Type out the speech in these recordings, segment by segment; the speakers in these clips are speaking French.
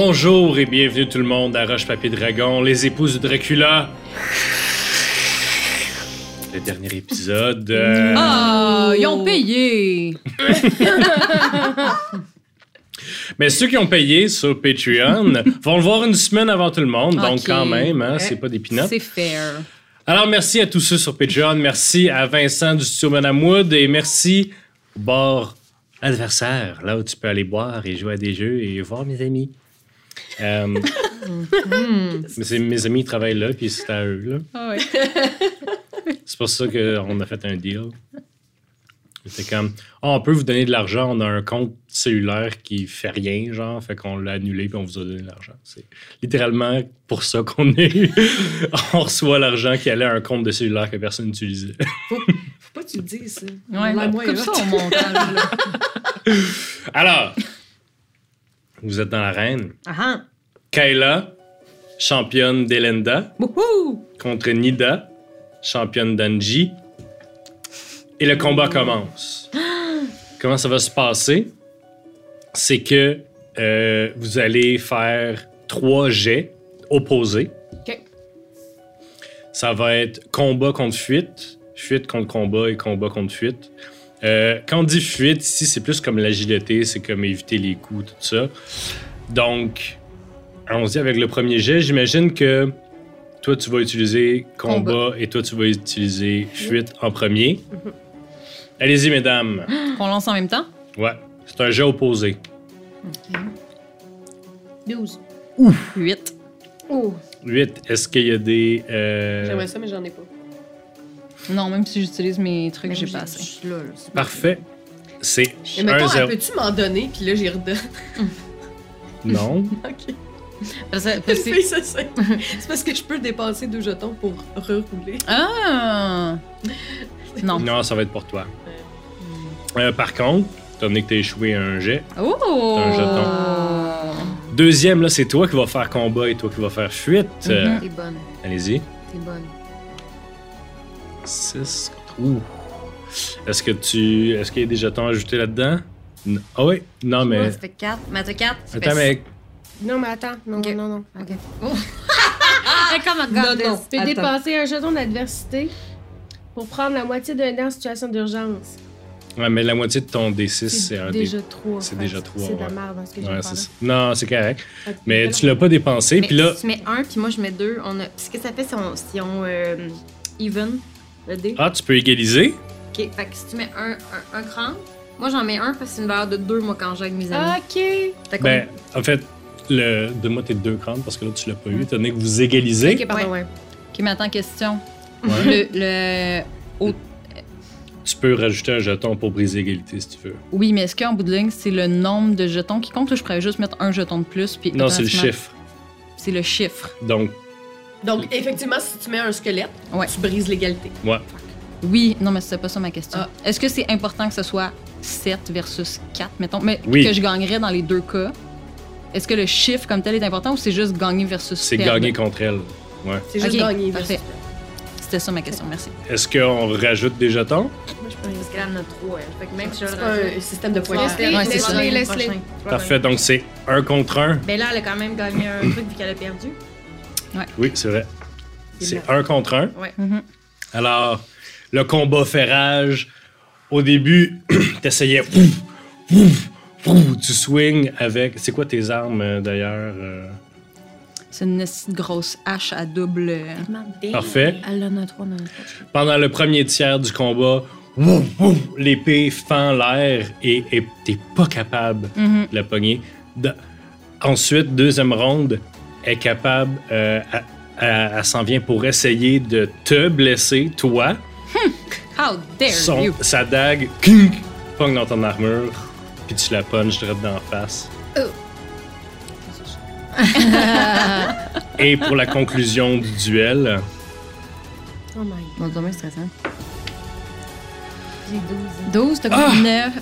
Bonjour et bienvenue tout le monde à Roche Papier Dragon, les épouses de Dracula. Le dernier épisode. euh, Ah, ils ont payé. Mais ceux qui ont payé sur Patreon vont le voir une semaine avant tout le monde, donc Ok. quand même, hein, c'est pas des. C'est fair. Alors merci à tous ceux sur Patreon, merci à Vincent du studio Madame Wood et merci au bar adversaire, là où tu peux aller boire et jouer à des jeux et voir mes amis. Euh, mais c'est- mes amis travaillent là, puis c'est à eux. Là. Ah ouais. C'est pour ça qu'on a fait un deal. C'est comme, Ah, on peut vous donner de l'argent, on a un compte cellulaire qui fait rien, genre, fait qu'on l'a annulé puis on vous a donné de l'argent. C'est littéralement pour ça qu'on est. on reçoit l'argent qui allait à un compte de cellulaire que personne n'utilisait. Faut pas que tu le dises, ça. Ouais, La moins comme ça au montage. Là. Alors, vous êtes dans l'arène. Ah ah. Kayla, championne d'Elenda, contre Nida, championne d'Anji. Et le combat commence. Comment ça va se passer? C'est que euh, vous allez faire trois jets opposés. OK. Ça va être combat contre fuite, fuite contre combat et combat contre fuite. Euh, quand on dit fuite, ici, c'est plus comme l'agilité, c'est comme éviter les coups, tout ça. Donc, allons-y avec le premier jet. J'imagine que toi, tu vas utiliser combat, et toi, tu vas utiliser fuite en premier. Allez-y, mesdames. Qu'on lance en même temps? Ouais, c'est un jet opposé. 12. 8. Oh, 8, est-ce qu'il y a des... euh, j'aimerais ça, mais j'en ai pas. Non, même si j'utilise mes trucs, j'ai pas assez. là, là, Parfait. C'est Mais mettons, 1-0. elle peux-tu m'en donner, puis là, j'y redonne? Non. OK. C'est parce que je peux dépenser deux jetons pour rerouler. Ah! Non. Non, ça va être pour toi. Euh, par contre, étant donné que tu as échoué un jet, Oh! un jeton. deuxième, là, c'est toi qui vas faire combat et toi qui vas faire fuite. Euh. T'es bonne, Allez-y. t'es bonne. 6. Ouh. Est-ce que tu. Est-ce qu'il y a des jetons ajoutés là-dedans? Ah oui? Non, mais. Ouais, ça fait 4. Mais t'as 4. Attends, mais. Non, mais attends. Non, Ok. non, non. Ok. Ah, come on, Non, non. Tu peux dépenser un jeton d'adversité pour prendre la moitié d'un dé en situation d'urgence. Ouais, mais la moitié de ton D6, c'est un déjà D. trois. c'est déjà que trois, C'est de la merde dans ce que j'ai Ouais, ça. Non, c'est correct. Que- Mais tu l'as pas dépensé, puis là. si tu mets 1 puis moi je mets 2, on a... ce que ça fait si on, si on euh, even le dé. Ah, tu peux égaliser? Ok, fait que si tu mets un, un, un cran, moi j'en mets un parce que c'est une valeur de 2 moi quand j'aide mes amis. Ok. Fait Ben, en fait, le... donne-moi tes deux crânes parce que là, tu l'as pas eu. Étant donné que vous égalisez. Ok, pardon, ouais. Ok, mais attends, question. Ouais. Le, le- au- Tu peux rajouter un jeton pour briser l'égalité si tu veux. Oui, mais est-ce qu'en bout de ligne, c'est le nombre de jetons qui compte ou je pourrais juste mettre un jeton de plus? Puis Non, c'est le chiffre. C'est le chiffre. Donc, Donc, effectivement, si tu mets un squelette, Ouais. tu brises l'égalité. ouais. Oui, non, mais c'était pas ça ma question. Ah. Est-ce que c'est important que ce soit 7 versus 4, mettons, mais Oui. que je gagnerais dans les deux cas? Est-ce que le chiffre comme tel est important ou c'est juste gagner versus C'est perdre? gagner contre elle. Ouais. C'est juste Ok, gagner. parfait. versus- C'était ça ma question, merci. Est-ce qu'on rajoute des jetons? Moi, je peux Parce qu'elle en a 3, elle. Fait que même si je C'est pas rajoute- un système de points. Laisse-les, Ouais, c'est ça. laisse-les, Parfait. Donc, c'est un contre un. Ben là, elle a quand même gagné un truc vu qu'elle a perdu. Oui, c'est vrai. C'est un contre un. Mhm. Alors, le combat fait rage. Au début, t'essayais. Tu swings avec. C'est quoi tes armes euh, d'ailleurs? euh? C'est une grosse hache à double. euh, Parfait. Elle en a 3 dans le Pendant le premier tiers du combat, l'épée fend l'air et t'es pas capable Mhm. de la pogner. De- Ensuite, deuxième ronde, est capable. euh, elle- elle s'en vient pour essayer de te blesser, toi. How dare Son- you! sa dague kink, pogne dans ton armure, puis tu la punches direct dans la face. Et pour la conclusion du duel, Oh my god. Stressant. J'ai 12. 12, t'as Ah! combien 9,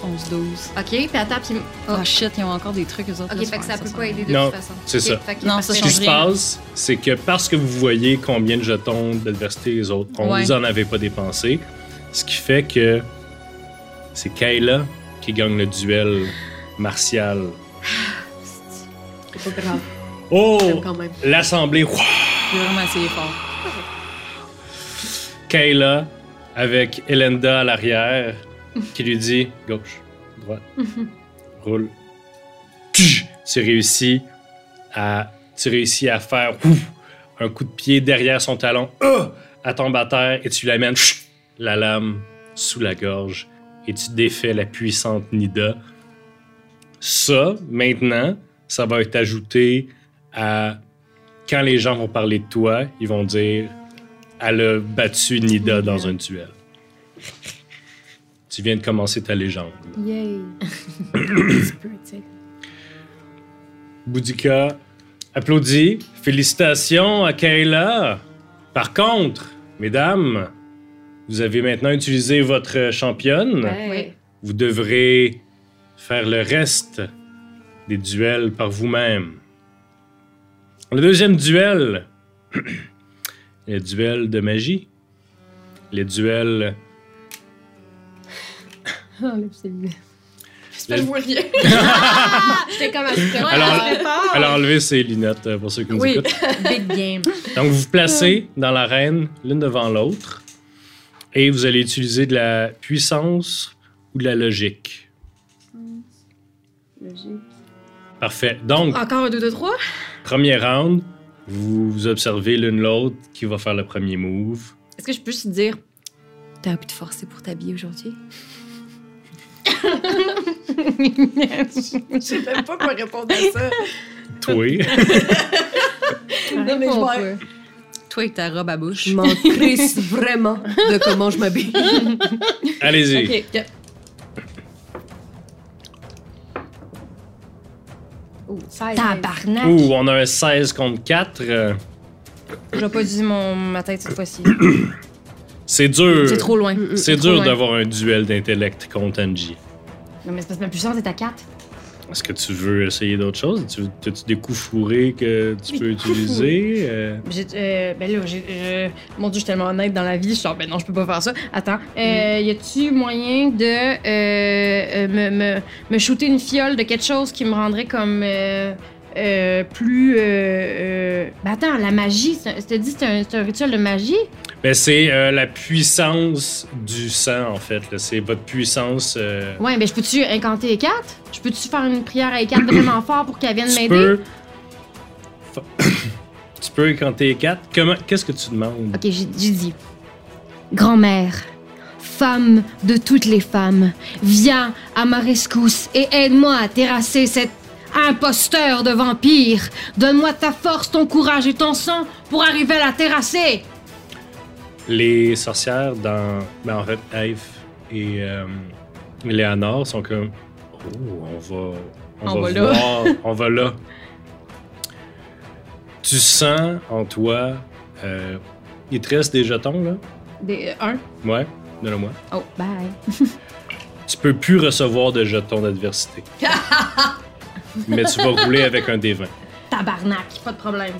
10, 11, 12. Ok, puis attends, puis. Oh. Ah shit, ils ont encore des trucs, eux autres. Ok, fait que ça peut sent pas aider de Non, toute façon. c'est ça. Non, ça ce qui se passe, c'est que parce que vous voyez combien de jetons d'adversité les autres ont, Ouais. vous en avez pas dépensé. Ce qui fait que c'est Kayla qui gagne le duel martial. pas grave. Oh! L'assemblée. J'ai vraiment essayé fort. Kayla avec Elenda à l'arrière qui lui dit gauche, droite, roule. Tch! Tu réussis à tu réussis à faire ouf, un coup de pied derrière son talon. Ah! Elle tombe à terre et tu l'amènes la lame sous la gorge et tu défais la puissante Nida. Ça, maintenant, ça va être ajouté à quand les gens vont parler de toi, ils vont dire elle a battu Nida dans un duel. Tu viens de commencer ta légende. Yay. Boudica applaudit. Félicitations à Kayla. Par contre, mesdames, vous avez maintenant utilisé votre championne. Ouais. Vous devrez faire le reste des duels par vous-même. Le deuxième duel, le duel de magie. Les duels. Enlève celui-là. J'espère que je vois rien. J'étais comme à ce Alors, alors enlevez ces lunettes euh, pour ceux qui nous Oui. écoutent. Big game. Donc, vous vous placez dans l'arène l'une devant l'autre et vous allez utiliser de la puissance ou de la logique. Logique. Parfait. Donc, Encore un 2 de 3? premier round, vous vous observez l'une l'autre qui va faire le premier move. Est-ce que je peux juste te dire, t'as un peu de forcer pour t'habiller aujourd'hui? Je sais même pas quoi répondre à ça. Toi. Non, mais je m'en- Toi avec ta robe à bouche. Je m'en crisse vraiment de comment je m'habille. Allez-y. Ok, ok. Oh, 16. Tabarnak! Ouh, on a un 16 contre 4. euh, Je vais pas utiliser mon, ma tête cette fois-ci. C'est dur. C'est trop loin. C'est trop dur d'avoir un duel d'intellect contre Angie. Non, mais c'est parce que ma puissance est à 4. Est-ce que tu veux essayer d'autres choses? Tu as-tu des coups fourrés que tu peux utiliser? Euh, J'ai, euh, ben là, j'ai, euh, mon dieu, je suis tellement honnête dans la vie. Je suis genre, ben non, je peux pas faire ça. Attends, euh, y a-tu moyen de euh, euh, me, me, me shooter une fiole de quelque chose qui me rendrait comme euh, plus. Euh, euh, Ben attends, la magie, c'était dit, c'est un, rituel de magie? Ben, c'est euh, la puissance du sang, en fait. C'est votre puissance. Ouais, ben je peux-tu incanter les 4? Je peux-tu faire une prière à les 4 vraiment fort pour qu'elle vienne tu m'aider? peux. Tu peux incanter 4. Comment... Qu'est-ce que tu demandes? Ok, j'ai dit. Grand-mère, femme de toutes les femmes, viens à ma rescousse et aide-moi à terrasser cet imposteur de vampire. Donne-moi ta force, ton courage et ton sang pour arriver à la terrasser. Les sorcières dans. Ben, en fait, Eve et euh, Léonore sont comme. Oh, on va. On, On va, va là. voir. on va là. Tu sens en toi. euh, il te reste des jetons, là? Des, un. Ouais, donne-moi. Oh, bye. Tu peux plus recevoir de jetons d'adversité. Mais tu vas rouler avec un des 20. Tabarnak, pas de problème.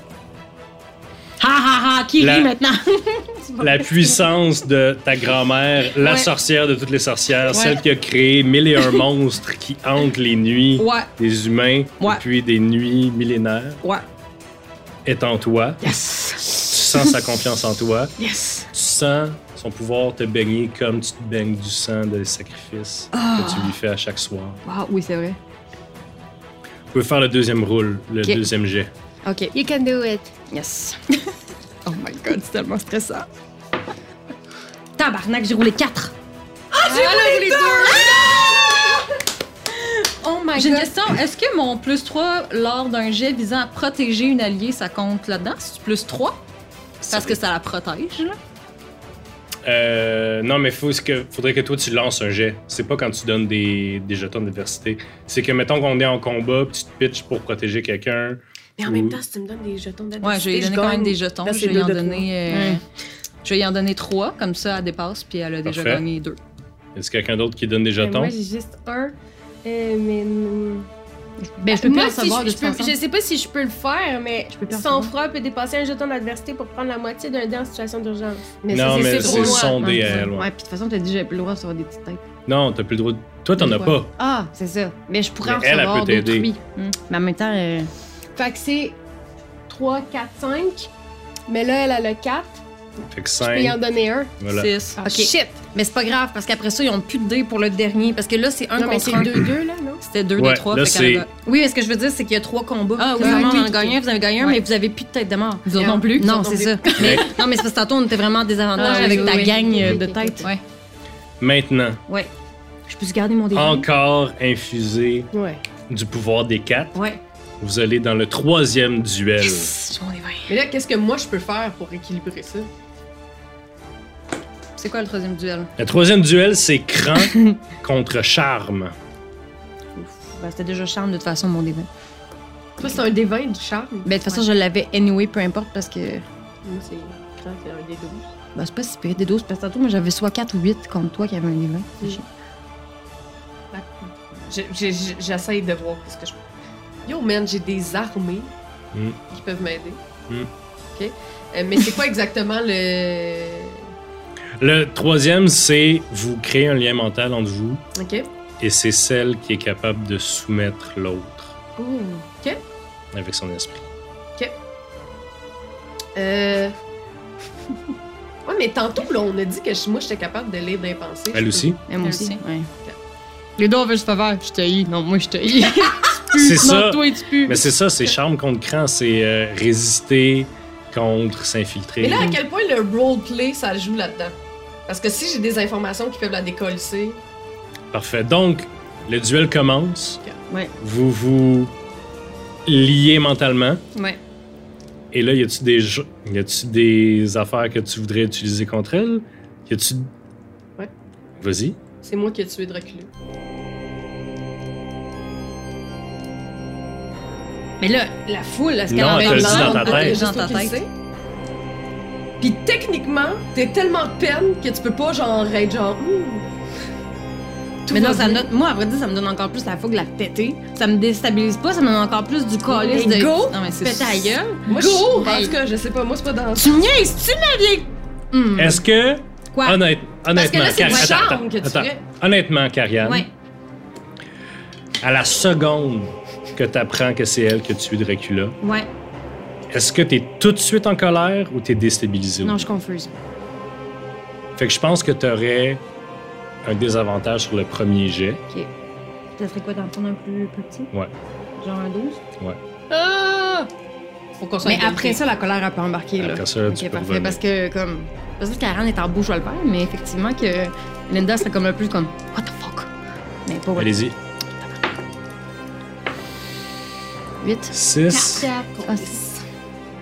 Ha ha ha, qui La- rit maintenant? La puissance de ta grand-mère, la Ouais. sorcière de toutes les sorcières, Ouais. celle qui a créé mille et un monstres qui hantent les nuits Ouais, des humains depuis des nuits millénaires, est en toi. Yes. Tu sens sa confiance en toi. Yes. Tu sens son pouvoir te baigner comme tu te baignes du sang des sacrifices Ah. que tu lui fais à chaque soir. Wow, oui, c'est vrai. Vous pouvez faire le deuxième rôle, le Ok. deuxième jet. Ok. You can do it. Yes. oh my god, c'est tellement stressant. Tabarnak, j'ai roulé 4. roulé Oh my J'ai une question. Est-ce que mon plus 3 lors d'un jet visant à protéger une alliée, ça compte là-dedans? C'est plus 3? Parce que ça la protège, là? Euh, non, mais faut que, faudrait que toi tu lances un jet. C'est pas quand tu donnes des, des jetons d'adversité. C'est que mettons qu'on est en combat, puis tu te pitches pour protéger quelqu'un. Mais en même temps, si tu me donnes des jetons Ouais, d'adversité, je vais lui donner quand même des jetons. Là, Je vais lui en deux donner. euh, Je vais y en donner 3, comme ça, elle dépasse, puis elle a déjà Parfait. gagné 2. Est-ce quelqu'un d'autre qui donne des jetons? Moi, j'ai juste un. Euh, mais. Ben, je peux plus Moi, en si savoir je, de je peux- je sais pas si je peux le faire, mais plus savoir. froid peut dépasser un jeton d'adversité pour prendre la moitié d'un dé en situation d'urgence. Mais Non, mais c'est c'est trop loin. son Ouais, DL. Ouais, Ouais. puis de toute façon, t'as dit j'avais plus le droit de recevoir des petites têtes. Non, t'as plus le droit. de- Toi, t'en as pas. Ah, c'est ça. Mais je pourrais Mais en elle, elle recevoir peut t'aider. Hmm. Mais en même temps, euh, Fait que c'est 3, 4, 5. Mais là, elle a le 4. Fait que Je peux y en 5. donner un. Voilà. 6. Ah, Ok. shit! Mais c'est pas grave, parce qu'après ça, ils ont plus de dés pour le dernier. Parce que là, c'est un Non, mais contre c'est un. 2-2, là? C'était 2 Ouais, des 3. là, fait c'est- qu'elle a- Oui, mais ce que je veux dire, c'est qu'il y a trois combats. Ah, oui, oui, en gagné un, vous avez gagné un, Ouais. mais vous avez plus de tête de mort. Vous non plus? Non, c'est ça. Mais, non, mais c'est parce que tantôt, on était vraiment en désavantage Ah, avec oui, ta oui. gang euh, de tête. Maintenant, Ouais. Je peux garder mon dé? encore infusé Ouais. du pouvoir des quatre, Ouais. vous allez dans le troisième duel. Yes. Mais là, qu'est-ce que moi je peux faire pour équilibrer ça? C'est quoi le troisième duel? Le troisième duel, c'est cran contre charme. C'était déjà charme de toute façon, mon dé vingt. Toi, c'est un 20 du charme? Ben, de toute façon, je l'avais anyway, peu importe, parce que. Moi, c'est c'est un des 12. Ben, c'est pas si pire des 12, parce que tantôt, moi, j'avais soit 4 ou 8 contre toi qui avait un dé 20. C'est Mm. J'essaye de voir ce que je. Yo, man, j'ai des armées Mm. qui peuvent m'aider. Mm. OK? Euh, mais c'est quoi exactement le. Le troisième, c'est vous créez un lien mental entre vous OK. Et c'est celle qui est capable de soumettre l'autre OK. avec son esprit. Euh. Ouais, mais tantôt, là, on a dit que je- moi, j'étais capable de lire des pensées. Elle aussi? Moi Elle aussi. aussi. Ouais. Les deux, on veut se faire. Je te hais. Non, moi, je te hais. C'est ça. Non, toi, tu pues. Mais c'est ça, c'est charme contre cran, c'est euh, résister contre s'infiltrer. Mais là, à quel point le roleplay, ça joue là-dedans? Parce que si j'ai des informations qui peuvent la décoller, Parfait. Donc, le duel commence. Ouais. Vous vous liez mentalement. Ouais. Et là, y a-tu des, jeux- y a-tu des affaires que tu voudrais utiliser contre elle? Y a-tu. Ouais. Vas-y. c'est moi qui ai tué Dracula. Mais là, la foule, est-ce qu'elle Non, en elle te le dit dedans? dans ta tête. juste Dans ta. Puis techniquement, t'es tellement de peine que tu peux pas genre être genre. Tout Mais non, ça me donne, moi, à vrai dire, ça me donne encore plus la fougue de la péter. Ça me déstabilise pas, ça me donne encore plus du Mais de. go! Non, mais c'est péter à gueule. Moi, Go! je- En tout cas, je sais pas, moi, c'est pas dans Tu me niaises, tu ma vieille. Hmm. Est-ce que. Quoi? Honnête- Parce que honnêtement, là, c'est Car- attends, que tu attends. Honnêtement, Karianne, Ouais. à la seconde que tu apprends que c'est elle qui a tué Dracula, Ouais. est-ce que tu es tout de suite en colère ou tu es déstabilisé? Non, je confuse. Fait que je pense que tu aurais un désavantage sur le premier jet. Ça serait quoi d'en prendre un plus, plus petit? Ouais. Genre un 12? Ah! Faut qu'on soit Mais après ça, la colère, elle peut embarquer, là. Après ça, tu Ok, peux parfait. revenir. Parce que, comme. Parce que Karen est en beau, je vais le faire, mais effectivement, que Linda serait comme le plus comme. What the fuck? Mais pas Allez-y. 8. 6. Ah, six.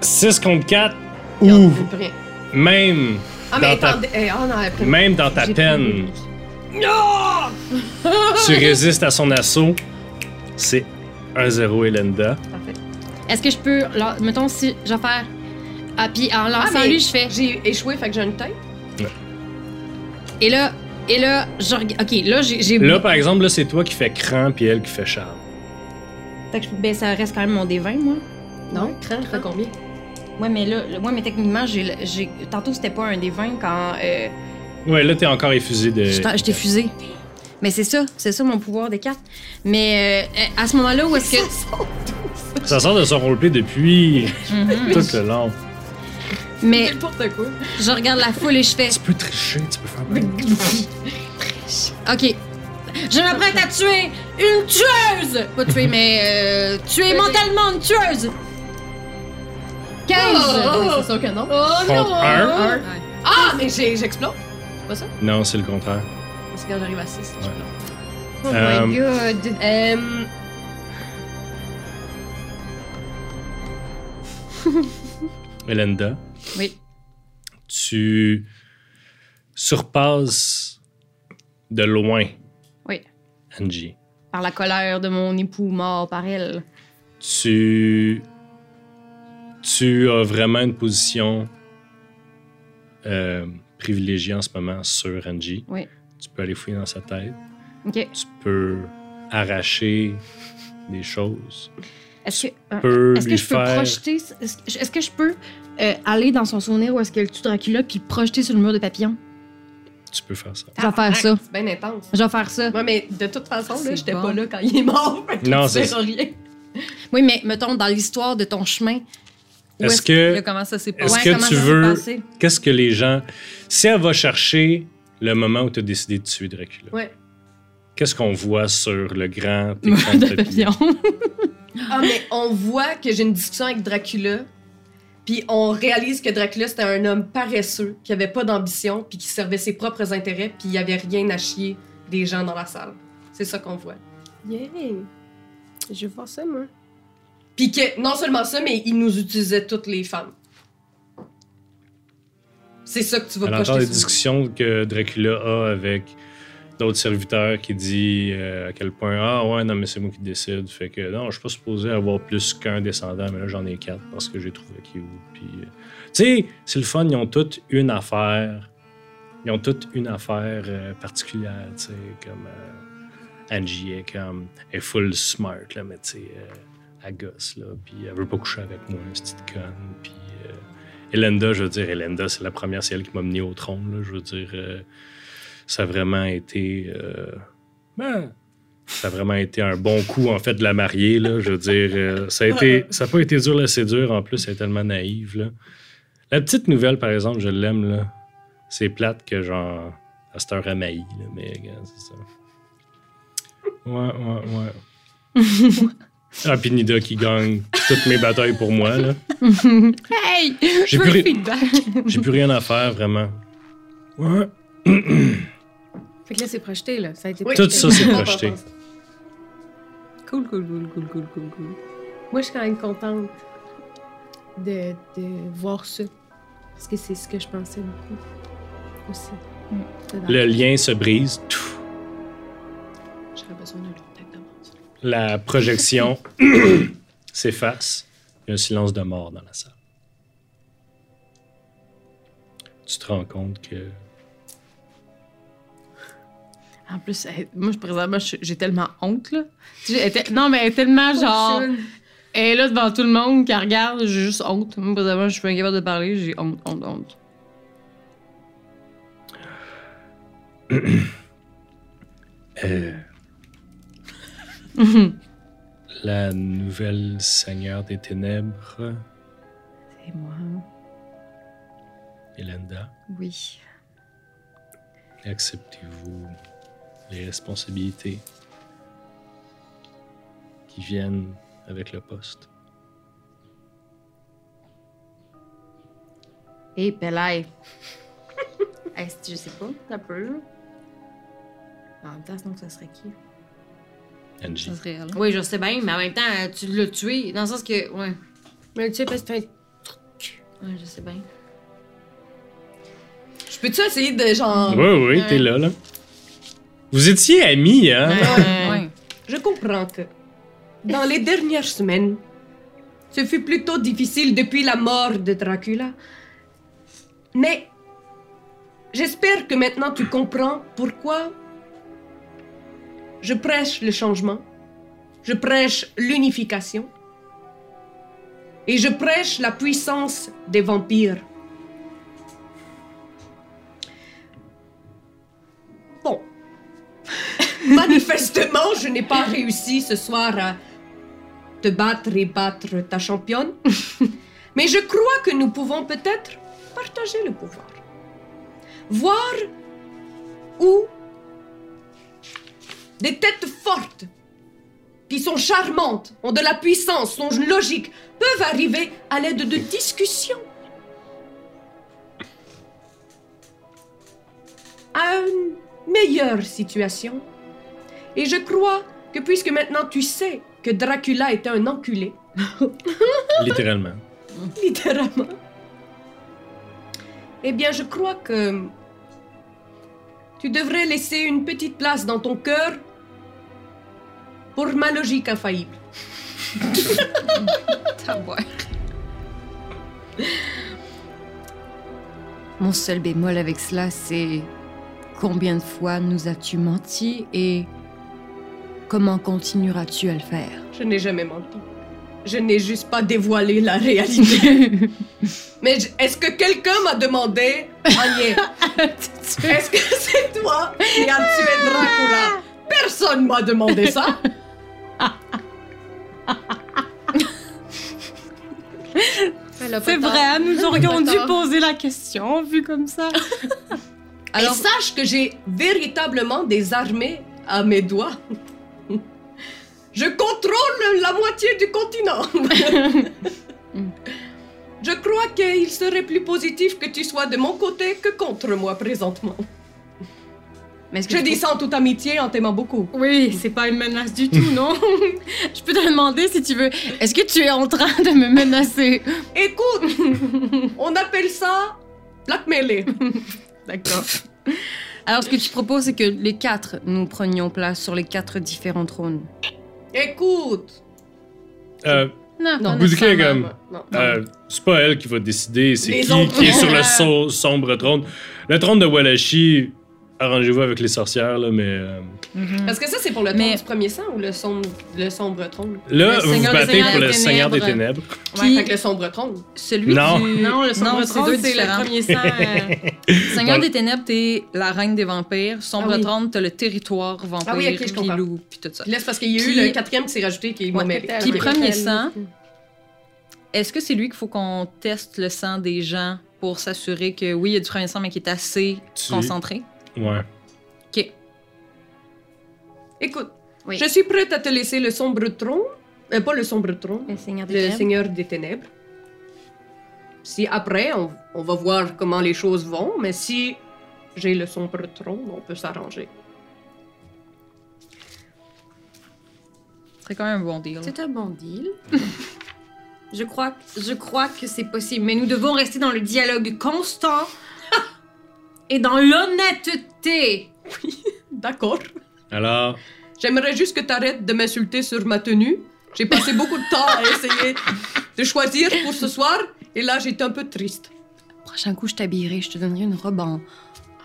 6 contre 4. Regarde, Ouh! j'ai plus rien. Même, Ah, mais Dans ta- attendez. eh, ah, non, après. même dans ta peine! Tu résistes à son assaut. C'est 1-0 Elenda. Parfait. Est-ce que je peux. Là, mettons, si je vais faire. Ah, puis en lançant mais- lui, je fais. J'ai échoué, fait que j'ai une tête. Et là. Et là, je regarde. Ok, là, j'ai. j'ai- Là, par exemple, là, c'est toi qui fais cran puis elle qui fait charme. Fait que je- ben, ça reste quand même mon D20, moi. Non, Ouais. cran, fait combien? Ouais, mais là, le- ouais, mais techniquement, j'ai. j'ai- Tantôt, c'était pas un D20 quand. Euh, Ouais, là, t'es encore effusé de. je t'ai- je t'ai fusé. Mais c'est ça, c'est ça mon pouvoir des cartes. Mais euh, à ce moment-là, où est-ce que. Ça sort de son roleplay depuis Mhm. tout le long. Mais N'importe quoi. je regarde la foule et je fais. Tu peux tricher, tu peux faire. Ok. Je m'apprête à tuer une tueuse! Pas tuer, mais euh, tuer mentalement une tueuse! 15! Oh, c'est sûr que non. Oh Contre un. Un. Ah, mais j'explose. C'est pas ça? Non, c'est le contraire. C'est quand j'arrive à 6. Ouais. Oh Euh, my god! Euh, Elenda, Oui. tu surpasses de loin Oui. Angie. Par la colère de mon époux mort par elle. Tu. Tu as vraiment une position euh, privilégiée en ce moment sur Angie. Oui. Tu peux aller fouiller dans sa tête. Ok. Tu peux arracher des choses. Est-ce que, euh, peux est-ce que je peux projeter. Est-ce que, est-ce que je peux euh, aller dans son souvenir où est-ce qu'elle tue Dracula puis projeter sur le mur de papillon? Tu peux faire ça. Je vais faire ça. C'est bien intense. Je vais faire ça. Ouais, mais de toute façon, là, j'étais bon. pas là quand il est mort. Non, c'est rien. Oui, mais mettons, dans l'histoire de ton chemin, Est-ce que. comment ça s'est Est-ce? Ouais, que tu veux. Qu'est-ce que les gens. Si elle va chercher le moment où tu as décidé de tuer Dracula, Ouais. qu'est-ce qu'on voit sur le grand écran de de tapis? papillon. Ah, mais on voit que j'ai une discussion avec Dracula, puis on réalise que Dracula, c'était un homme paresseux, qui avait pas d'ambition, puis qui servait ses propres intérêts, puis il y avait rien à chier des gens dans la salle. C'est ça qu'on voit. Yeah. Je voir ça, moi. Puis que, non seulement ça, mais il nous utilisait toutes les femmes. C'est ça que tu vas entend projeter des sur discussions que Dracula a avec d'autres serviteurs qui dit euh, à quel point Ah ouais, non, mais c'est moi qui décide. Fait que non, je suis pas supposé avoir plus qu'un descendant, mais là j'en ai quatre parce que j'ai trouvé cute. Puis, euh, tu sais, c'est le fun, ils ont toutes une affaire. Ils ont toutes une affaire euh, particulière, tu sais, comme Angie est comme. Elle est full smart, là, mais tu sais, elle gosse, là. Puis elle veut pas coucher avec moi, cette petite conne. Puis. euh, Elenda, je veux dire, Elenda, c'est la première, c'est elle qui m'a mené au trône. Là, je veux dire, euh, ça a vraiment été. euh, ben, ça a vraiment été un bon coup, en fait, de la marier. Là, je veux dire, euh, ça a été, ça n'a pas été dur la séduire. En plus, elle est tellement naïve. Là. La petite nouvelle, par exemple, je l'aime. là. C'est plate que, genre, à cette heure, elle maillit, là, mais regarde, c'est ça. Ouais, ouais, ouais. ah, puis Nida qui gagne toutes mes batailles pour moi. Là. hey! J'ai plus, ri- j'ai plus rien à faire, vraiment. Ouais. Fait que là, c'est projeté, là. Ça a été Oui. Tout ça, c'est projeté. Cool, cool, cool, cool, cool, cool, cool. Moi, je suis quand même contente de, de voir ça. Parce que c'est ce que je pensais beaucoup aussi. Mm. Le lien se brise. J'aurais besoin tête d'avance. La projection s'efface. Il y a un silence de mort dans la salle. Tu te rends compte que En plus, elle- moi, je- présentement, j'ai tellement honte, là. Était- non, mais elle est tellement genre. Elle est là devant tout le monde qui regarde, j'ai juste honte. Moi, présentement, je suis incapable de parler, j'ai honte, honte, honte. euh, la nouvelle Seigneur des Ténèbres, C'est moi. Elenda, Oui. acceptez-vous les responsabilités qui viennent avec le poste? Et Pelay. Est-ce que je sais pas, un peu, là. En même temps, sinon, ça serait qui? Angie. Ça serait elle. Oui, je sais bien, mais en même temps, tu l'as tué. Dans le sens que. Ouais. Mais tu sais, parce que c'est un Ouais, je sais bien. Je peux-tu essayer de genre. Oui, oui, Ouais. t'es là, là. Vous étiez amis, hein? Ouais. Ouais. Je comprends que dans les dernières semaines, ce fut plutôt difficile depuis la mort de Dracula. Mais j'espère que maintenant tu comprends pourquoi je prêche le changement, je prêche l'unification et je prêche la puissance des vampires. Bon. Manifestement, je n'ai pas réussi ce soir à te battre et battre ta championne. Mais je crois que nous pouvons peut-être partager le pouvoir. Voir où des têtes fortes, qui sont charmantes, ont de la puissance, sont logiques, peuvent arriver à l'aide de discussions. À une meilleure situation. Et je crois que puisque maintenant tu sais que Dracula était un enculé, Littéralement. littéralement, eh bien je crois que tu devrais laisser une petite place dans ton cœur pour ma logique infaillible. Mon seul bémol avec cela, c'est combien de fois nous as-tu menti et comment continueras-tu à le faire? Je n'ai jamais menti. Je n'ai juste pas dévoilé la réalité. Mais est-ce que quelqu'un m'a demandé, Agnès, est-ce que c'est toi qui as tué Dracula? Personne m'a demandé ça. C'est vrai, nous aurions dû poser la question, vu comme ça. Alors, sache que j'ai véritablement des armées à mes doigts. Je contrôle la moitié du continent. Je crois qu'il serait plus positif que tu sois de mon côté que contre moi présentement. Mais Je en toute amitié en t'aimant beaucoup. Oui, c'est pas une menace du tout, non? Je peux te demander si tu veux. Est-ce que tu es en train de me menacer? Écoute, on appelle ça blackmailer. D'accord. Alors, ce que tu proposes, c'est que les quatre, nous prenions place sur les quatre différents trônes. Écoute. Euh, Non, Non, Vous dites comme- euh, c'est pas elle qui va décider, c'est qui est sur le so- sombre trône. Le trône de Walachi, arrangez-vous avec les sorcières, là, mais... euh, Est-ce que ça, c'est pour le Mais- du premier sang ou le sombre, le sombre trône? Là, Le vous vous Seigneur des battez pour des le Seigneur des Ténèbres. Ténèbres. Qui- Fait que le sombre trône. Celui Non. du... Non, le sombre c'est trône, deux c'est le différents. premier sang. euh, Seigneur des Ténèbres, t'es la reine des vampires. Sombre Ah oui. trône, t'as le territoire vampire, Ah oui, ok, je puis comprends. loup, puis tout ça. Puis là, c'est parce qu'il y a eu le quatrième qui s'est rajouté qui est Ouais. Puis premier sang, est-ce que c'est lui qu'il faut qu'on teste le sang des gens pour s'assurer que oui, il y a du premier sang, mais qui est assez Tu- concentré? Ouais. Ok. Écoute, Oui. je suis prête à te laisser le sombre trône. Euh, pas le sombre trône, Le Seigneur des le Ténèbres. Seigneur des Ténèbres. Si après, on, on va voir comment les choses vont, mais si j'ai le sombre trône, on peut s'arranger. C'est quand même un bon deal. C'est un bon deal. je, crois, je crois que c'est possible, mais nous devons rester dans le dialogue constant et dans l'honnêteté. D'accord. Alors, J'aimerais juste que tu arrêtes de m'insulter sur ma tenue. J'ai passé beaucoup de temps à essayer de choisir pour ce soir, et là, j'étais un peu triste. Prochain coup, je t'habillerai, je te donnerai une robe en,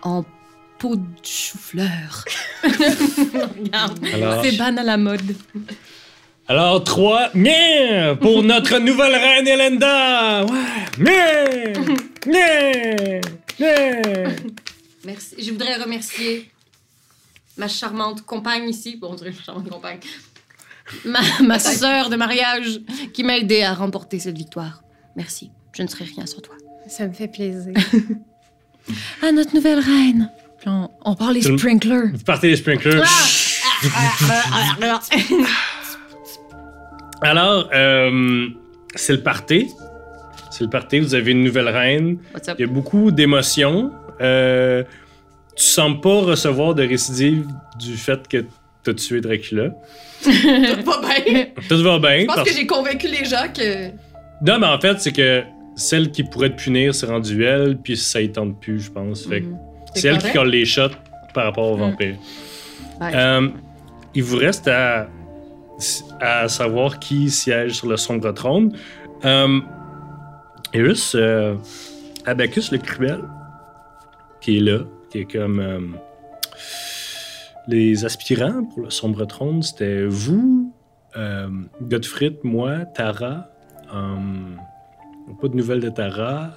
en peau de chou-fleur. Regarde, alors, c'est ban à la mode. alors trois, mien pour notre nouvelle reine Elenda. Ouais, mien, mien, Merci. Je voudrais remercier ma charmante compagne ici. Bon, on dirait ma charmante compagne. Ma, ma sœur de mariage qui m'a aidé à remporter cette victoire. Merci, je ne serai rien sans toi. Ça me fait plaisir. Ah, notre nouvelle reine! On, on parle le- sprinklers. Vous partez les sprinklers. Alors, euh, c'est le party. C'est le party. Vous avez une nouvelle reine. What's up? Il y a beaucoup d'émotions. Euh, tu sembles pas recevoir de récidive du fait que t'as tué Dracula. Tout va bien. Tout va bien. Je pense parce- que j'ai convaincu les gens que. Non, mais en fait, c'est que celle qui pourrait te punir, c'est rendu elle, puis ça y tente plus, je pense. Fait Mhm. C'est elle qui colle les shots par rapport aux Mhm. vampires. Ouais. Euh, il vous reste à, à savoir qui siège sur le sombre trône. Euh, a juste euh, Abacus le Cruel qui est là, qui est comme. euh, les aspirants pour le sombre trône, c'était vous, euh, Gottfried, moi, Tara. euh, pas de nouvelles de Tara.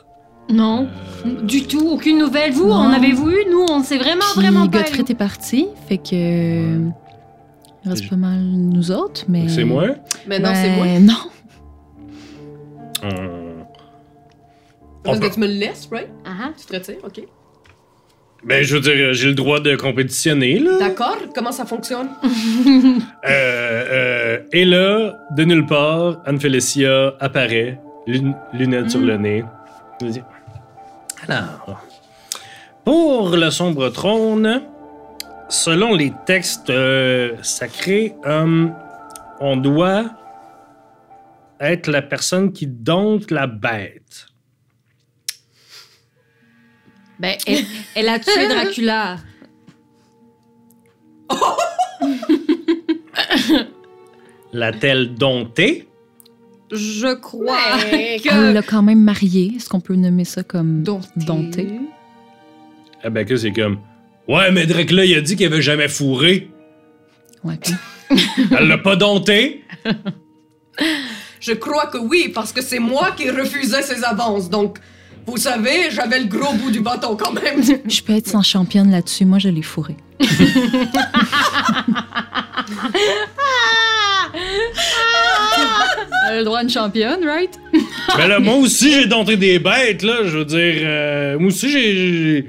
Non, Euh, du tout, aucune nouvelle. Vous, Non. en avez-vous eu? Nous, on sait vraiment, Puis vraiment pas. Godfrey est parti, fait que. Il reste C'est- pas mal nous autres, mais. C'est moi? Mais non, c'est moi. Ben, Non. Euh, Parce que tu me le laisses, right? Ah, Tu te retires, ok. Ben, je veux dire, j'ai le droit de compétitionner, là. D'accord, comment ça fonctionne? Euh, euh, et là, de nulle part, Anne-Félicia apparaît, lun- lunettes sur le nez. Elle dit, Alors, pour le sombre trône, selon les textes euh, sacrés, euh, on doit être la personne qui dompte la bête. Ben, elle, elle a tué Dracula. L'a-t-elle domptée? Je crois Ouais. Que. l'a quand même marié. Est-ce qu'on peut nommer ça comme Dompté. dompté? Ah ben que c'est comme, ouais, mais Dracula, il a dit qu'il avait jamais fourré. Ouais, puis- Elle l'a pas dompté? Je crois que oui, parce que c'est moi qui refusais ses avances. Donc, vous savez, j'avais le gros bout du bâton quand même. Je peux être sans championne là-dessus. Moi, je l'ai fourré. Elle a le droit à une championne, right? Ben là, moi aussi, j'ai dompté des bêtes, là. Je veux dire, euh, moi aussi, j'ai-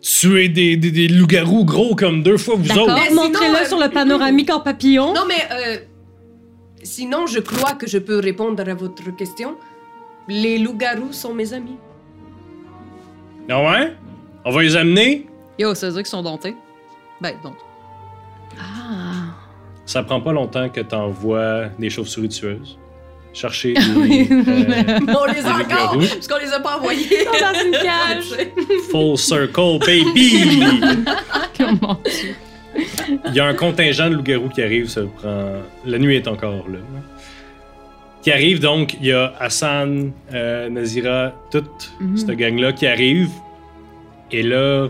tué des, des, des loups-garous gros comme deux fois vous autres. Mais sinon, Montrez-le euh, sur le panoramique en papillon. Non, mais euh, sinon, je crois que je peux répondre à votre question. Les loups-garous sont mes amis. Ah ouais? On va les amener? Yo, ça veut dire qu'ils sont domptés. Ben, donc. Ah. Ça prend pas longtemps que t'envoies des chauves-souris tueuses. Chercher des, Oui. euh, On les a encore, parce qu'on les a pas envoyés. dans une cage. full circle, baby! Comment? Il y a un contingent de loups-garous qui arrive, ça prend... La nuit est encore là. Qui arrive donc, il y a Hassan, euh, Nazira, toute Mhm. cette gang-là qui arrive. Et là,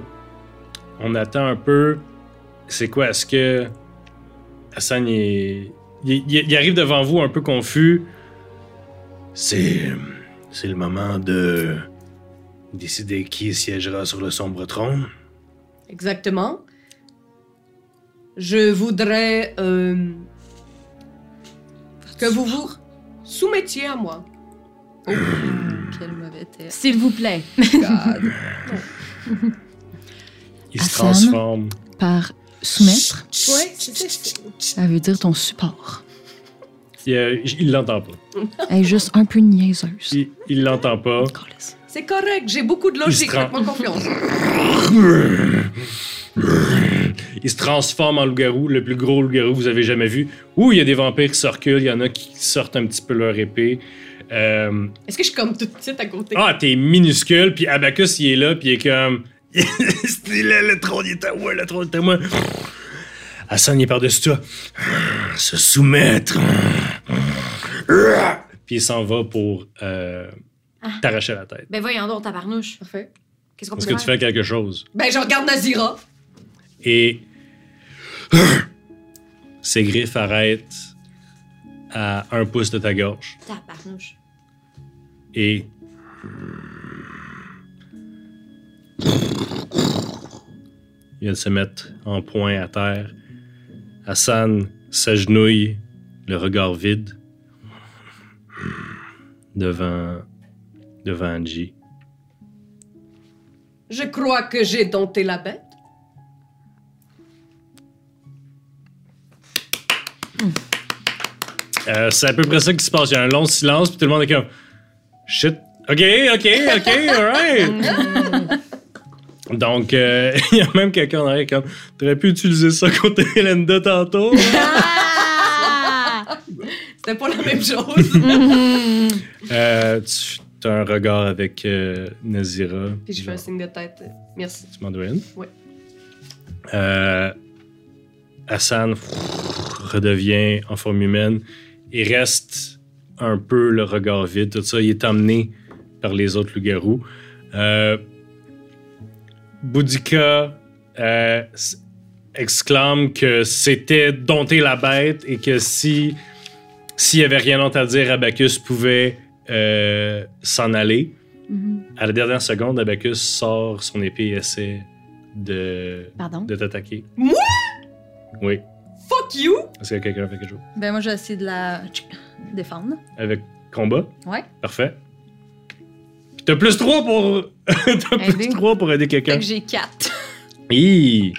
on attend un peu. C'est quoi, est-ce que Hassan, il, est- il- il- il arrive devant vous un peu confus. C'est... C'est le moment de décider qui siégera sur le sombre trône. Exactement. Je voudrais euh, que vous vous soumettiez à moi. Oh, quel mauvais test. S'il vous plaît. God. Il se transforme. Par soumettre, Ouais, c'est ça. veut dire ton support. Il, euh, il l'entend pas. Elle est juste un peu niaiseuse. Il, il l'entend pas. C'est correct, j'ai beaucoup de logique, Il se rend- faites-moi confiance. Il se transforme en loup-garou, le plus gros loup-garou que vous avez jamais vu. Ouh, il y a des vampires qui se reculent, il y en a qui sortent un petit peu leur épée. Euh, Est-ce que je suis comme tout de suite à côté? Ah, t'es minuscule, puis Abacus, il est là, puis il est comme... C'est là, le trône il est à moi, le trône est à moi. Hassan, il est par-dessus toi. Se soumettre. Puis il s'en va pour euh, t'arracher la tête. Ben voyons donc, tabarnouche. Parfait. Qu'est-ce qu'on Est-ce peut que tu fais quelque chose? Ben, je regarde Nazira. Et ses griffes arrêtent à un pouce de ta gorge. Tabarnouche. Et il vient de se mettre en point à terre. Hassan s'agenouille, le regard vide, devant, devant Angie. Je crois que j'ai dompté la bête. Euh, c'est à peu près ça qui se passe. Il y a un long silence, puis tout le monde est comme Shit. Ok, ok, ok, alright. Donc, euh, il y a même quelqu'un en arrière comme T'aurais pu utiliser ça contre Elenda tantôt. C'était pas la même chose. euh, tu as un regard avec euh, Nazira. Puis je fais un signe de tête. Merci. Tu Mandarin. Ouais. Euh, Hassan redevient en forme humaine. Il reste un peu le regard vide, tout ça. Il est emmené par les autres loups-garous. Euh, Boudica euh, exclame que c'était dompter la bête et que si s'il y avait rien d'autre à dire, Abacus pouvait euh, s'en aller. Mhm. À la dernière seconde, Abacus sort son épée et essaie de, Pardon? de t'attaquer. Moi? Oui. Fuck you! Est-ce que quelqu'un a fait quelque chose? Ben, moi, j'ai essayé de la défendre. Avec combat? Ouais. Parfait. Puis T'as plus 3 pour. T'as plus Aider. 3 pour aider Fait quelqu'un. que j'ai 4. Hi.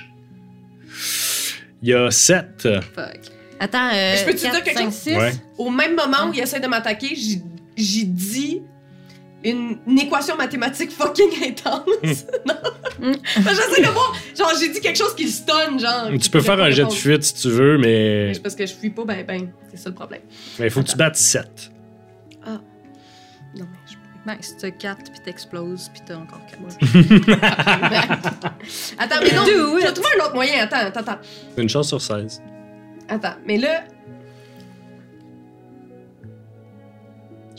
Il y a 7. Fuck. Attends, euh, Je peux te dire 4, quelque 5, chose? 6? Ouais. Au même moment où il essaie de m'attaquer, j'ai- j'ai dit une, une équation mathématique fucking intense. non? Mm. Ben, J'essaie de voir. Genre, j'ai dit quelque chose qui le stun, genre. Tu peux faire un jet de fuite si tu veux, mais. Mais c'est parce que je fuis pas, ben, ben, c'est ça le problème. Mais il faut que tu battes 7. Non, mais je Ben, si t'as 4 puis t'exploses puis t'as encore 4. Attends, mais non, je it. trouver un autre moyen. Attends, attends, attends. Une chance sur 16. Attends, mais là.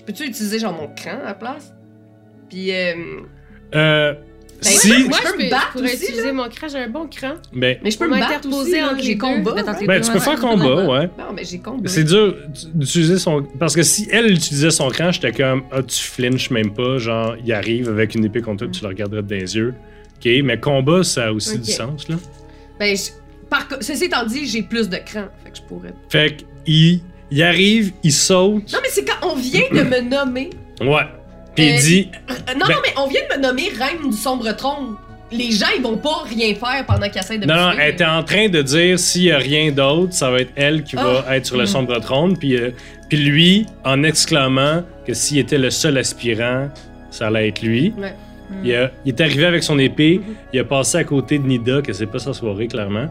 Je peux-tu utiliser genre mon cran à la place? Puis, euh. Euh. Ben, si. Moi, Je peux je, me battre je pourrais aussi, utiliser mon cran, j'ai un bon cran. Ben, Mais je peux Pour me battre m'interposer entre j'ai combat. Ben, ben, tu peux faire combat, ouais. Non, mais j'ai combat. C'est dur d'utiliser son. Parce que si elle utilisait son cran, j'étais comme, ah, tu flinches même pas. Genre, il arrive avec une épée contre toi, tu le regarderais dans les yeux. Ok, mais combat, ça a aussi du sens, là. Ben, je- par ceci étant dit, j'ai plus de cran. Fait que je pourrais. Fait qu'il Il arrive, il saute. Non, mais c'est quand on vient de me nommer. Ouais. Puis il Euh, dit Euh, non, Ben- non, mais on vient de me nommer reine du sombre trône. Les gens, ils vont pas rien faire pendant qu'ils essaient de Non, me non, elle était en train de dire s'il y a rien d'autre, ça va être elle qui va être sur le Mm. sombre trône. Puis, euh, puis lui, en exclamant que s'il était le seul aspirant, ça allait être lui. Ouais. Il, a- il est arrivé avec son épée, il a passé à côté de Nida, que c'est pas sa soirée, clairement.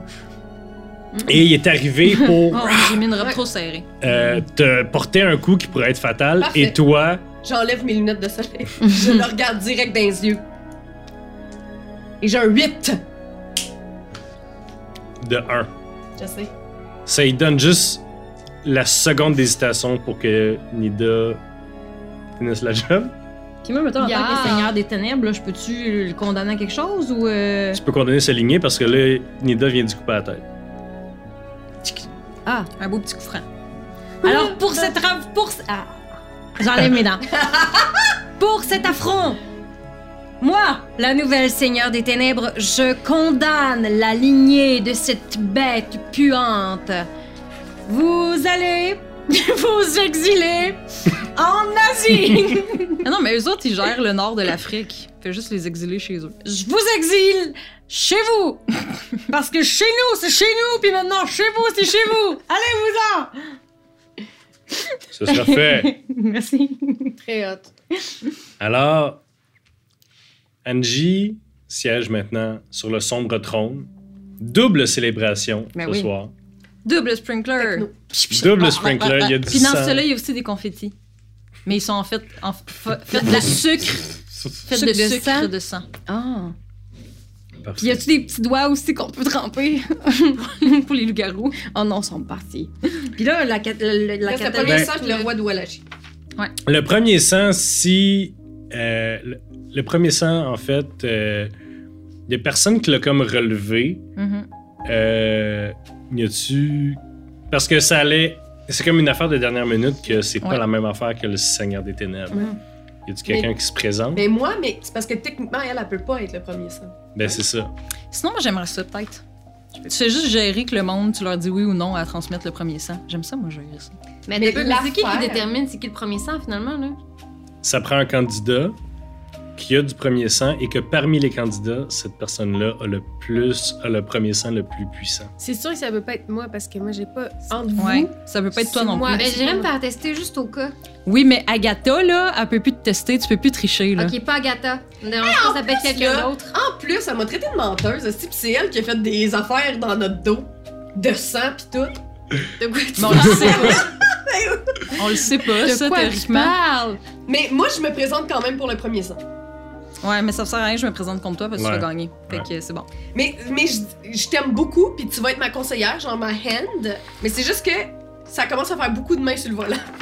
Et il est arrivé pour Oh, j'ai mis une robe trop serrée. euh, te porter un coup qui pourrait être fatal. Parfait. Et toi, J'enlève mes lunettes de soleil. je le regarde direct dans les yeux. Et j'ai un 8. de 1. Je sais. Ça lui donne juste la seconde d'hésitation pour que Nida finisse la job. Puis moi, mettons, en Yeah. tant que seigneur des ténèbres, là, je peux-tu le condamner à quelque chose ou. euh, Tu peux condamner sa lignée parce que là, Nida vient du couper à la tête. Ah, un beau petit coup franc. Alors, pour cette. Pour. ce- Ah, j'enlève mes dents. pour cet affront, moi, la nouvelle seigneur des ténèbres, je condamne la lignée de cette bête puante. Vous allez vous exiler en Asie. ah non, mais eux autres, ils gèrent le nord de l'Afrique. Fait juste les exiler chez eux. Je vous exile chez vous. Parce que chez nous, c'est chez nous, puis maintenant, chez vous, c'est chez vous. Allez-vous-en. Ce sera fait. Merci. Très hot. Alors, Angie siège maintenant sur le sombre trône. Double célébration Ben ce oui. soir. Double sprinkler. Techno. Double sprinkler, il y a du Puis dans sang. ceux-là, il y a aussi des confettis. Mais ils sont en fait, en fa- de sucre. Faits de Sucre de sucre sang? de sang. Ah. Puis y a-tu des petits doigts aussi qu'on peut tremper? Pour les loups-garous? Oh non, ils sont partis. Puis là, la, cat- la, la, la Là, c'est le premier Ben- sang le roi de Wallachie. Le premier sang, si. euh, le, le premier sang, en fait, euh, il y a personne qui l'a comme relevé. Mhm. Euh, y a-tu. Parce que ça allait. C'est comme une affaire de dernière minute que c'est pas Ouais. la même affaire que le Seigneur des Ténèbres. Ouais. Y a-tu quelqu'un qui se présente? Mais moi, mais c'est parce que techniquement, elle, elle peut pas être le premier sang. Ben, c'est ça. Sinon, moi, j'aimerais ça, peut-être. Tu fais juste gérer que le monde, tu leur dis oui ou non à transmettre le premier sang? J'aime ça, moi, gérer ça. Mais, Mais c'est qui qui détermine c'est qui le premier sang finalement là? Ça prend un candidat qui a du premier sang et que parmi les candidats, cette personne-là a le plus, a le premier sang le plus puissant. C'est sûr que ça peut pas être moi parce que moi, j'ai pas. Entre vous. Ouais. Ça peut pas être toi non moi. plus. Ben, c'est j'irais pas me faire tester juste au cas. Oui, mais Agatha, là, elle peut plus te tester, tu peux plus tricher, là. Ok, pas Agatha. Me dérange pas, ça peut être quelqu'un d'autre. En plus, elle m'a traité de menteuse, c'est elle qui a fait des affaires dans notre dos. De sang pis tout. De quoi tu Mais on le parles? sait pas. on le sait pas, De ça, quoi tu théoriquement. parles? Mais moi, je me présente quand même pour le premier sang. Ouais, mais ça sert à rien, je me présente contre toi parce que Ouais. tu vas gagner. Fait Ouais. que c'est bon. Mais, mais je, je t'aime beaucoup, puis tu vas être ma conseillère, genre ma hand. Mais c'est juste que ça commence à faire beaucoup de mains sur le volant.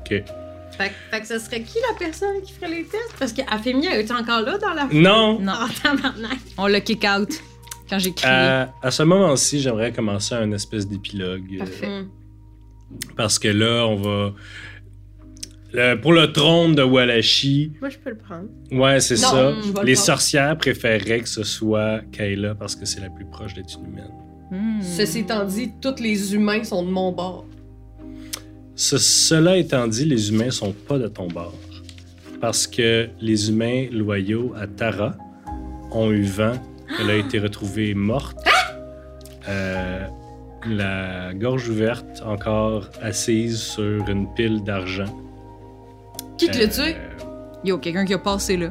OK. Fait, que- fait que ce serait qui la personne qui ferait les tests? Parce qu'Afemia est encore là dans la. non! Non, Oh, tabarnak. on l'a kick out quand j'ai crié. À, à ce moment-ci, j'aimerais commencer un espèce d'épilogue. euh, Parfait. Hmm. parce que là, on va. Le- pour le trône de Wallachie, Moi, je peux le prendre. ouais, c'est Non, ça. je vais le Les prendre. sorcières préféreraient que ce soit Kayla parce que c'est la plus proche d'être une humaine. Hmm. Ceci étant dit, tous les humains sont de mon bord. Ce- cela étant dit, les humains sont pas de ton bord. Parce que les humains loyaux à Tara ont eu vent qu'elle a été retrouvée morte. Euh, la gorge ouverte, encore assise sur une pile d'argent. Qui te l'a Euh, tué? Yo, quelqu'un qui a passé là.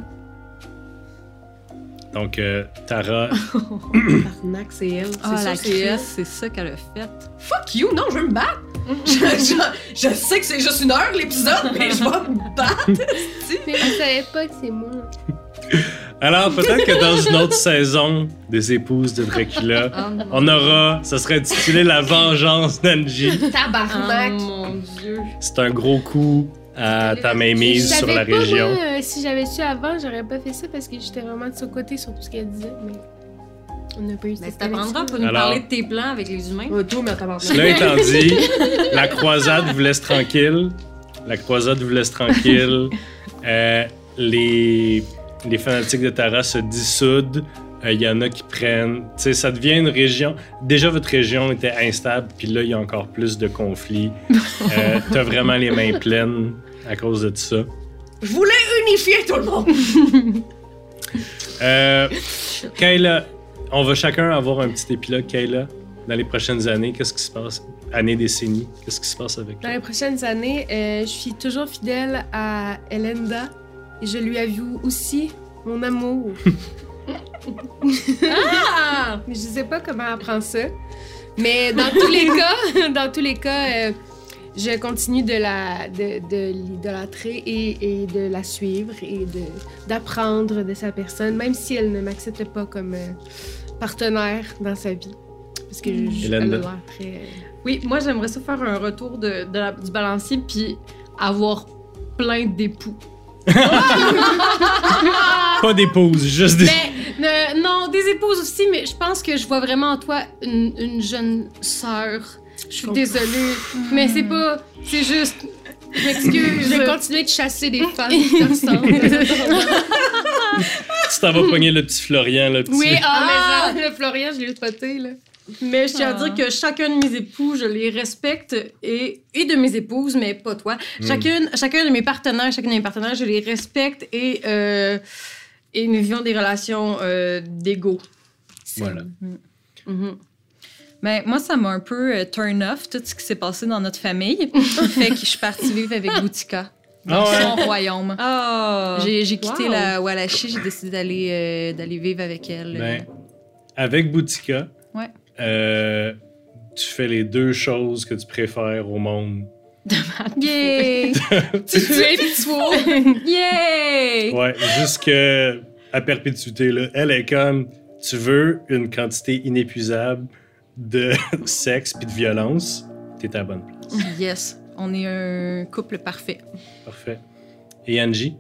Donc, euh, Tara, Arnaque, c'est elle. C'est Ah, la c'est elle. c'est ça qu'elle a fait. Fuck you, non, je veux me battre. je, je- je sais que c'est juste une heure l'épisode, mais je vais me battre. Mais vous savez pas que c'est moi. Alors, peut-être que dans une autre saison des épouses de Dracula, Oh, on aura, ça serait intitulé La vengeance d'Angie. Oh Tabarnak. mon dieu. C'est un gros coup à ta mainmise sur la pas, région. moi, euh, si j'avais su avant, j'aurais pas fait ça parce que j'étais vraiment de son côté sur tout ce qu'elle disait. Mais on n'a pas eu Ben, cette ça t'apprendra pour nous Alors- parler de tes plans avec les humains? Oh, tout, mais. Cela étant dit, la croisade vous laisse tranquille. La croisade vous laisse tranquille. Euh, les, les fanatiques de Tara se dissoudent. Euh, Il y en a qui prennent. Tu sais, ça devient une région. Déjà, votre région était instable, puis là, il y a encore plus de conflits. Euh, T'as vraiment les mains pleines à cause de tout ça. Je voulais unifier tout le monde. Euh, Kayla, on va chacun avoir un petit épilogue, Kayla, dans les prochaines années. Qu'est-ce qui se passe? Année, décennie. Qu'est-ce qui se passe avec Dans les prochaines années, euh, je suis toujours fidèle à Elenda et je lui avoue aussi mon amour. ah! Mais je sais pas comment elle prend ça. Mais dans tous les cas, dans tous les cas, euh, je continue de la de, de l'idolâtrer et, et de la suivre et de d'apprendre de sa personne, même si elle ne m'accepte pas comme euh, partenaire dans sa vie. Parce que je, très... euh, Oui, moi j'aimerais ça faire un retour de, de la- du balancier puis avoir plein d'époux. Pas d'épouse, juste des. Mais des épouses aussi, mais je pense que je vois vraiment en toi une, une jeune sœur. Je suis désolée, mais c'est pas, c'est juste, je m'excuse. Je vais continuer de chasser des femmes qui te ressemblent. Tu t'en vas pogner le petit Florian, le petit. Oui, ah, Ah, le Florian, je l'ai spoté, là. mais je tiens à Ah. dire que chacun de mes époux, je les respecte et, et de mes épouses, mais pas toi. Mm. Chacune, chacun de mes partenaires, chacune de mes partenaires, je les respecte et, euh, et nous vivons des relations euh, d'ego. Voilà. Mhm. Mais moi, ça m'a un peu euh, turn off tout ce qui s'est passé dans notre famille. fait que je suis partie vivre avec Boutika dans Ah ouais? son royaume. Ah, J'ai quitté Wow. la Wallachie, j'ai décidé d'aller euh, d'aller vivre avec elle. Ben, avec Boutika, Ouais. euh, tu fais les deux choses que tu préfères au monde. Yay! Tu es fou. Yay! Ouais, jusqu'à à perpétuité. Là. Elle est comme, tu veux une quantité inépuisable de sexe puis de violence, t'es à la bonne place. Yes, on est un couple parfait. Parfait. Et Angie?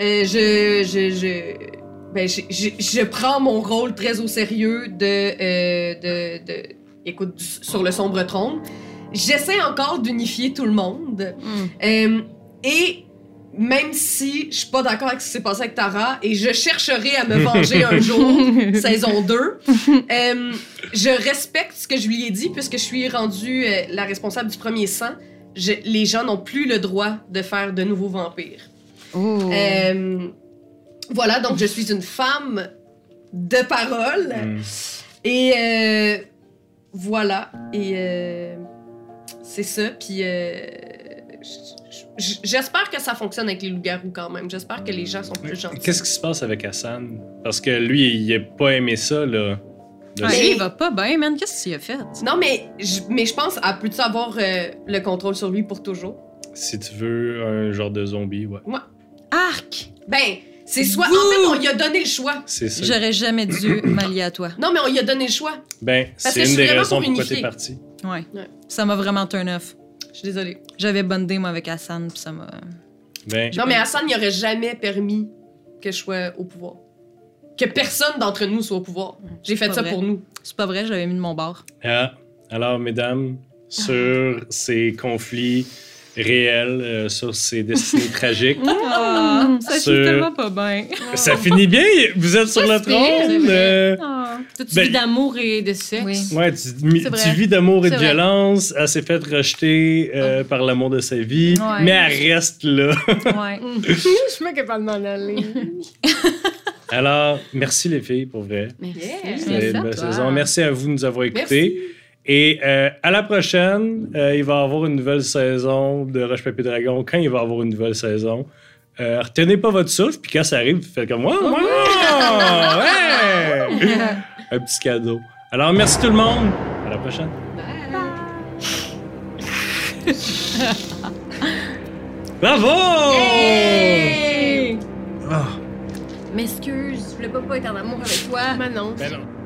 Euh, je, je, je, ben, je, je, je prends mon rôle très au sérieux de, euh, de, de, écoute, sur le sombre trône. J'essaie encore d'unifier tout le monde. Euh, et même si je suis pas d'accord avec ce qui s'est passé avec Tara, et je chercherai à me venger un jour, saison 2, euh, je respecte ce que je lui ai dit, puisque je suis rendue euh, la responsable du premier sang. Je- les gens n'ont plus le droit de faire de nouveaux vampires. Oh! Euh, voilà, donc je suis une femme de parole. Hmm. Et euh, voilà. Et euh, c'est ça. Puis euh, j'espère que ça fonctionne avec les loups-garous quand même. J'espère que les gens sont plus gentils. Qu'est-ce qui se passe avec Hassan? Parce que lui, il a pas aimé ça, là. De- Ah, lui, il va pas bien, man. Qu'est-ce que tu as fait? Non, mais, j- mais je pense, à peut-tu avoir euh, le contrôle sur lui pour toujours? Si tu veux un genre de zombie, ouais. Arc! Ben, c'est soit. En fait, on lui a donné le choix. C'est ça. J'aurais jamais dû m'allier à toi. Non, mais on lui a donné le choix. Ben, c'est une des raisons pour pourquoi t'es parti. Ouais. Ouais. Ça m'a vraiment turn off. Je suis désolée. J'avais bondé, moi, avec Hassan, puis ça m'a... Ben, Non, mais Hassan n'y aurait jamais permis que je sois au pouvoir. Que personne d'entre nous soit au pouvoir. J'ai fait ça vrai. pour nous. C'est pas vrai, je l'avais mis de mon bord. Ah, alors, mesdames, sur ces conflits réels, euh, sur ces destinées tragiques, Ah, ça Sur- finit tellement pas bien. ça finit bien. Vous êtes sur le c'est c'est trône. euh, Ah. Toute Ben- vie d'amour et de sexe? Oui. Ouais, tu, mi- C'est vrai. tu vis d'amour et de C'est vrai. violence. Elle s'est faite rejeter euh, par l'amour de sa vie, Ouais. mais elle reste là. Ouais. Je suis pas capable de m'en aller. Alors, merci les filles, pour vrai. Merci. Une belle saison. Merci à vous de nous avoir écoutés. Et euh, à la prochaine, euh, il va y avoir une nouvelle saison de Roche Papier Dragon. Quand il va y avoir une nouvelle saison, euh, retenez pas votre souffle, puis quand ça arrive, vous faites comme moi. Oh, ouais! Un petit cadeau. Alors, merci tout le monde. À la prochaine. Bravo! Ah. M'excuse, je voulais pas, pas être en amour avec toi. Manon. Ben non.